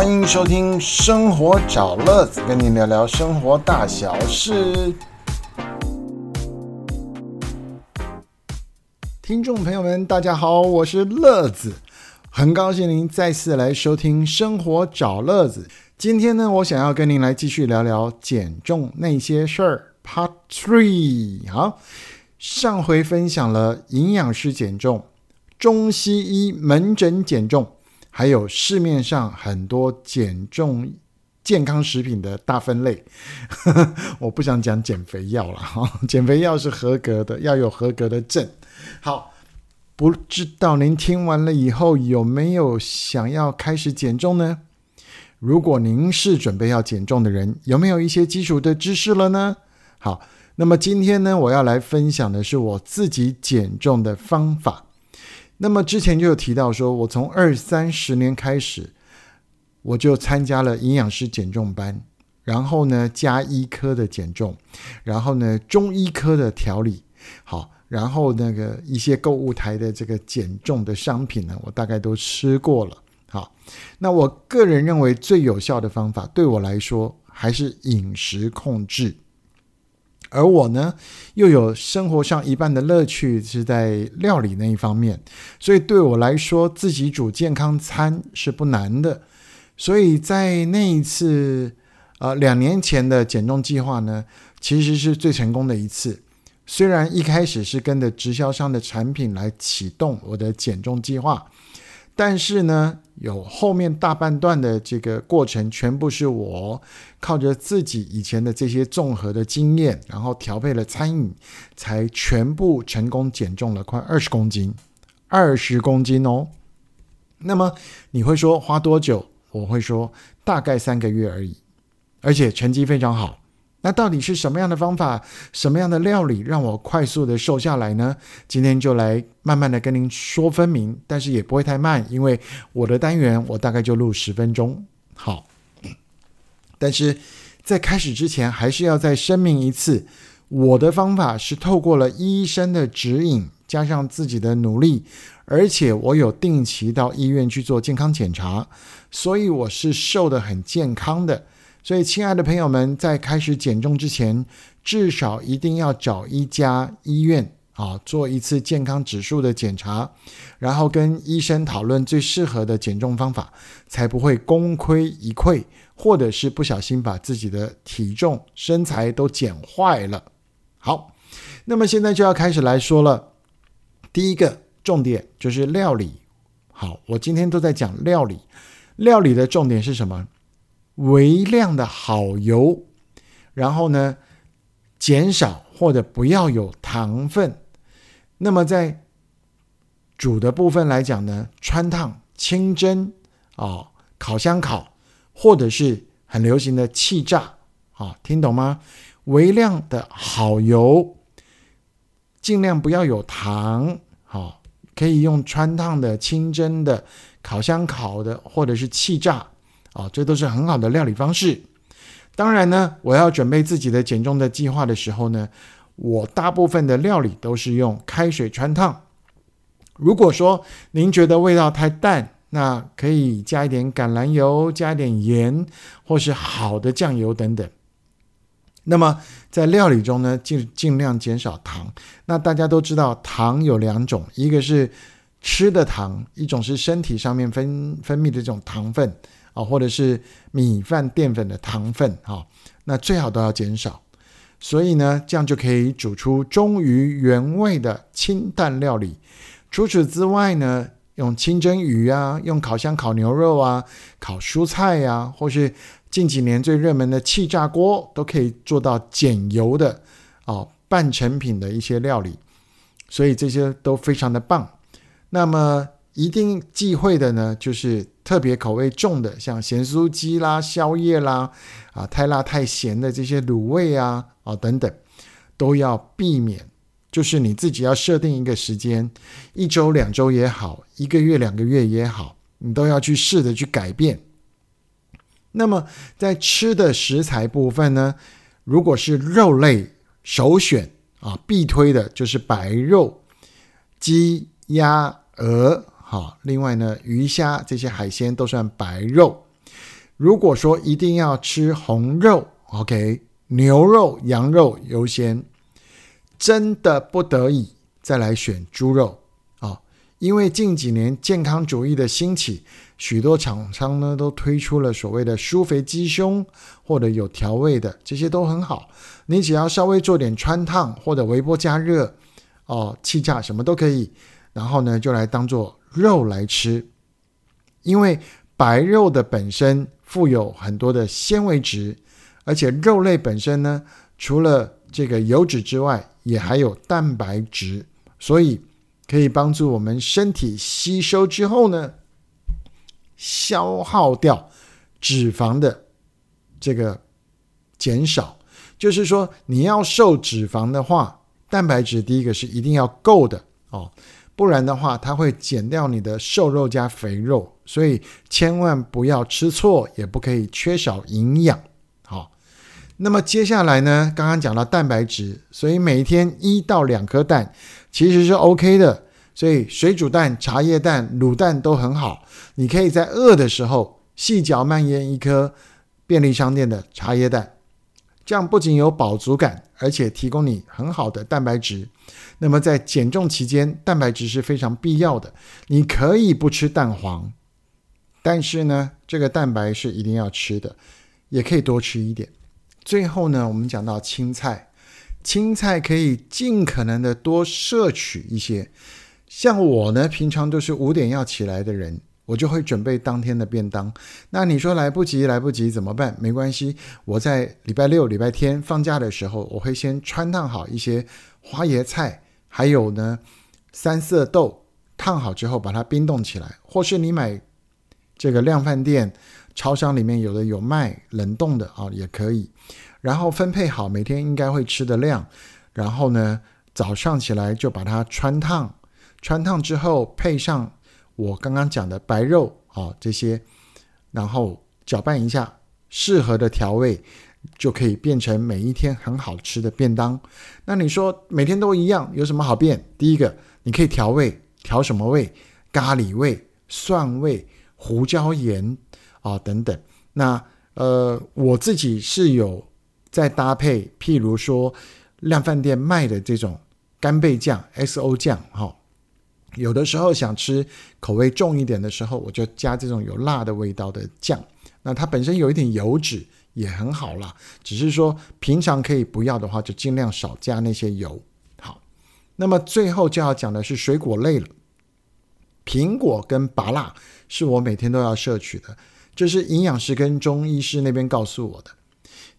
欢迎收听《生活找乐子》，跟您聊聊生活大小事。听众朋友们，大家好，我是乐子，很高兴您再次来收听《生活找乐子》。今天呢，我想要跟您来继续聊聊减重那些事儿，Part Three。好，上回分享了营养师减重、中西医门诊减重，还有市面上很多减重健康食品的大分类。我不想讲减肥药了哈，减肥药是合格的，要有合格的证。好，不知道您听完了以后有没有想要开始减重呢？如果您是准备要减重的人，有没有一些基础的知识了呢？好，那么今天呢，我要来分享的是我自己减重的方法。那么之前就有提到说，我从二三十年开始，我就参加了营养师减重班，然后呢加医科的减重，然后呢中医科的调理，好。然后那个一些购物台的这个减重的商品呢，我大概都吃过了。好，那我个人认为最有效的方法，对我来说还是饮食控制。而我呢，又有生活上一半的乐趣是在料理那一方面，所以对我来说，自己煮健康餐是不难的。所以在那一次，呃，两年前的减重计划呢，其实是最成功的一次。虽然一开始是跟着直销商的产品来启动我的减重计划，但是呢，有后面大半段的这个过程，全部是我靠着自己以前的这些综合的经验，然后调配了餐饮，才全部成功减重了快二十公斤，二十公斤哦。那么你会说花多久？我会说大概三个月而已，而且成绩非常好。那到底是什么样的方法，什么样的料理让我快速的瘦下来呢？今天就来慢慢的跟您说分明，但是也不会太慢，因为我的单元我大概就录十分钟。好，但是在开始之前，还是要再声明一次，我的方法是透过了医生的指引，加上自己的努力，而且我有定期到医院去做健康检查，所以我是瘦的很健康的。所以，亲爱的朋友们，在开始减重之前，至少一定要找一家医院啊，做一次健康指数的检查，然后跟医生讨论最适合的减重方法，才不会功亏一篑，或者是不小心把自己的体重、身材都减坏了。好，那么现在就要开始来说了。第一个重点就是料理。好，我今天都在讲料理，料理的重点是什么？微量的好油，然后呢，减少或者不要有糖分。那么在煮的部分来讲呢，穿烫、清蒸啊、烤箱烤，或者是很流行的气炸啊，听懂吗？微量的好油，尽量不要有糖，好，可以用穿烫的、清蒸的、烤箱烤的，或者是气炸。啊，这都是很好的料理方式。当然呢，我要准备自己的减重的计划的时候呢，我大部分的料理都是用开水穿烫。如果说您觉得味道太淡，那可以加一点橄榄油，加一点盐，或是好的酱油等等。那么在料理中呢，尽尽量减少糖。那大家都知道，糖有两种，一个是吃的糖，一种是身体上面分分泌的这种糖分。啊，或者是米饭淀粉的糖分，哈，那最好都要减少。所以呢，这样就可以煮出忠于原味的清淡料理。除此之外呢，用清蒸鱼啊，用烤箱烤牛肉啊，烤蔬菜呀，或是近几年最热门的气炸锅，都可以做到减油的哦，半成品的一些料理。所以这些都非常的棒。那么一定忌讳的呢，就是。特别口味重的，像咸酥鸡啦、宵夜啦，啊，太辣太咸的这些卤味啊，啊等等，都要避免。就是你自己要设定一个时间，一周、两周也好，一个月、两个月也好，你都要去试着去改变。那么在吃的食材部分呢，如果是肉类，首选啊必推的就是白肉，鸡、鸭、鹅。好，另外呢，鱼虾这些海鲜都算白肉。如果说一定要吃红肉，OK，牛肉、羊肉优先，真的不得已再来选猪肉啊，因为近几年健康主义的兴起，许多厂商呢都推出了所谓的舒肥鸡胸或者有调味的，这些都很好。你只要稍微做点穿烫或者微波加热，哦，气炸什么都可以，然后呢就来当做肉来吃，因为白肉的本身富有很多的纤维质，而且肉类本身呢，除了这个油脂之外，也还有蛋白质，所以可以帮助我们身体吸收之后呢，消耗掉脂肪的这个减少。就是说，你要瘦脂肪的话，蛋白质第一个是一定要够的哦，不然的话，它会减掉你的瘦肉加肥肉，所以千万不要吃错，也不可以缺少营养。好，那么接下来呢，刚刚讲到蛋白质，所以每天一到两颗蛋其实是 OK 的，所以水煮蛋、茶叶蛋、卤蛋都很好。你可以在饿的时候细嚼慢咽一颗便利商店的茶叶蛋。这样不仅有饱足感，而且提供你很好的蛋白质。那么在减重期间，蛋白质是非常必要的。你可以不吃蛋黄，但是呢，这个蛋白是一定要吃的，也可以多吃一点。最后呢，我们讲到青菜，青菜可以尽可能的多摄取一些。像我呢，平常都是五点要起来的人。我就会准备当天的便当。那你说来不及，来不及怎么办？没关系，我在礼拜六、礼拜天放假的时候，我会先穿烫好一些花椰菜，还有呢三色豆，烫好之后把它冰冻起来，或是你买这个量饭店、超商里面有的有卖冷冻的啊，也可以。然后分配好每天应该会吃的量，然后呢早上起来就把它穿烫，穿烫之后配上。我刚刚讲的白肉啊，这些，然后搅拌一下，适合的调味就可以变成每一天很好吃的便当。那你说每天都一样，有什么好变？第一个，你可以调味，调什么味？咖喱味、蒜味、胡椒盐啊等等。那呃，我自己是有在搭配，譬如说量饭店卖的这种干贝酱、S O 酱，哈。有的时候想吃口味重一点的时候，我就加这种有辣的味道的酱。那它本身有一点油脂也很好啦，只是说平常可以不要的话，就尽量少加那些油。好，那么最后就要讲的是水果类了。苹果跟芭辣是我每天都要摄取的，这是营养师跟中医师那边告诉我的。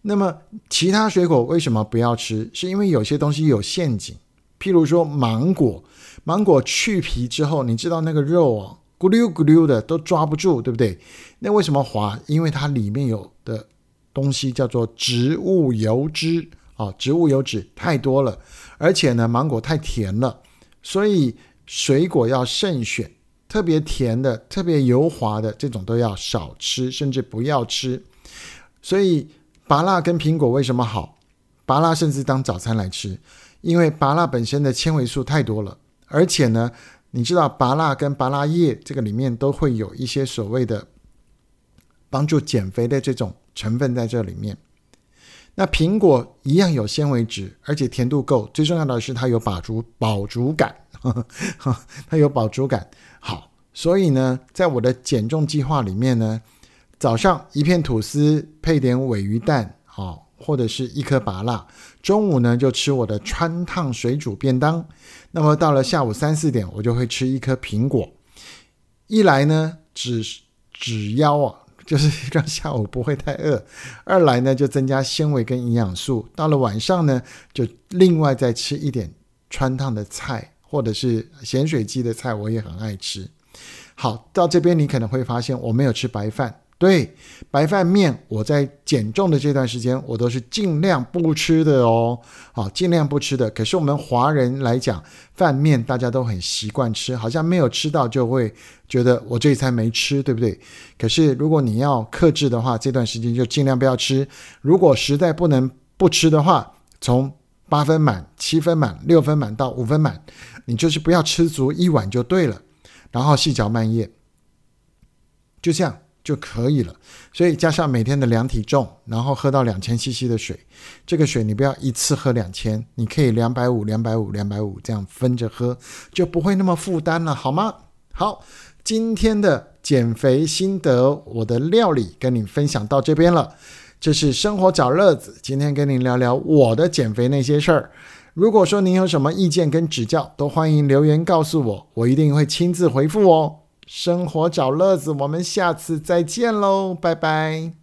那么其他水果为什么不要吃？是因为有些东西有陷阱，譬如说芒果。芒果去皮之后，你知道那个肉啊，咕溜咕溜的都抓不住，对不对？那为什么滑？因为它里面有的东西叫做植物油脂啊，植物油脂太多了，而且呢，芒果太甜了，所以水果要慎选，特别甜的、特别油滑的这种都要少吃，甚至不要吃。所以芭辣跟苹果为什么好？芭辣甚至当早餐来吃，因为芭辣本身的纤维素太多了。而且呢，你知道，芭辣跟芭辣叶这个里面都会有一些所谓的帮助减肥的这种成分在这里面。那苹果一样有纤维质，而且甜度够，最重要的是它有饱足饱足感，它有饱足感。好，所以呢，在我的减重计划里面呢，早上一片吐司配点尾鱼蛋，好。或者是一颗芭辣，中午呢就吃我的川烫水煮便当。那么到了下午三四点，我就会吃一颗苹果。一来呢，止止腰啊，就是让下午不会太饿；二来呢，就增加纤维跟营养素。到了晚上呢，就另外再吃一点川烫的菜，或者是咸水鸡的菜，我也很爱吃。好，到这边你可能会发现我没有吃白饭。对白饭面，我在减重的这段时间，我都是尽量不吃的哦。好，尽量不吃的。可是我们华人来讲，饭面大家都很习惯吃，好像没有吃到就会觉得我这一餐没吃，对不对？可是如果你要克制的话，这段时间就尽量不要吃。如果实在不能不吃的话，从八分满、七分满、六分满到五分满，你就是不要吃足一碗就对了。然后细嚼慢咽，就这样。就可以了。所以加上每天的量体重，然后喝到两千 CC 的水，这个水你不要一次喝两千，你可以两百五、两百五、两百五这样分着喝，就不会那么负担了，好吗？好，今天的减肥心得，我的料理跟你分享到这边了。这是生活找乐子，今天跟您聊聊我的减肥那些事儿。如果说您有什么意见跟指教，都欢迎留言告诉我，我一定会亲自回复哦。生活找乐子，我们下次再见喽，拜拜。